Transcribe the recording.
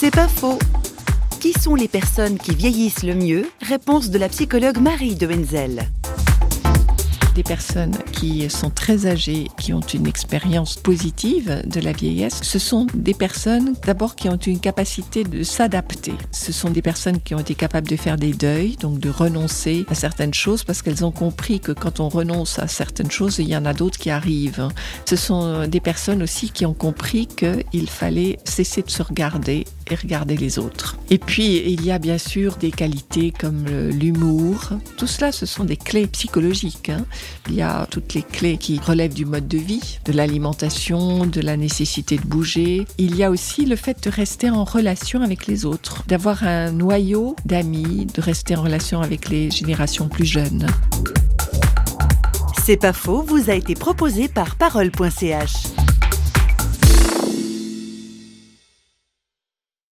C'est pas faux. Qui sont les personnes qui vieillissent le mieux? Réponse de la psychologue Marie de Wenzel des personnes qui sont très âgées, qui ont une expérience positive de la vieillesse, ce sont des personnes d'abord qui ont une capacité de s'adapter. Ce sont des personnes qui ont été capables de faire des deuils, donc de renoncer à certaines choses parce qu'elles ont compris que quand on renonce à certaines choses, il y en a d'autres qui arrivent. Ce sont des personnes aussi qui ont compris qu'il fallait cesser de se regarder et regarder les autres. Et puis, il y a bien sûr des qualités comme l'humour. Tout cela, ce sont des clés psychologiques. Hein. Il y a toutes les clés qui relèvent du mode de vie, de l'alimentation, de la nécessité de bouger. Il y a aussi le fait de rester en relation avec les autres, d'avoir un noyau d'amis, de rester en relation avec les générations plus jeunes. C'est pas faux, vous a été proposé par parole.ch.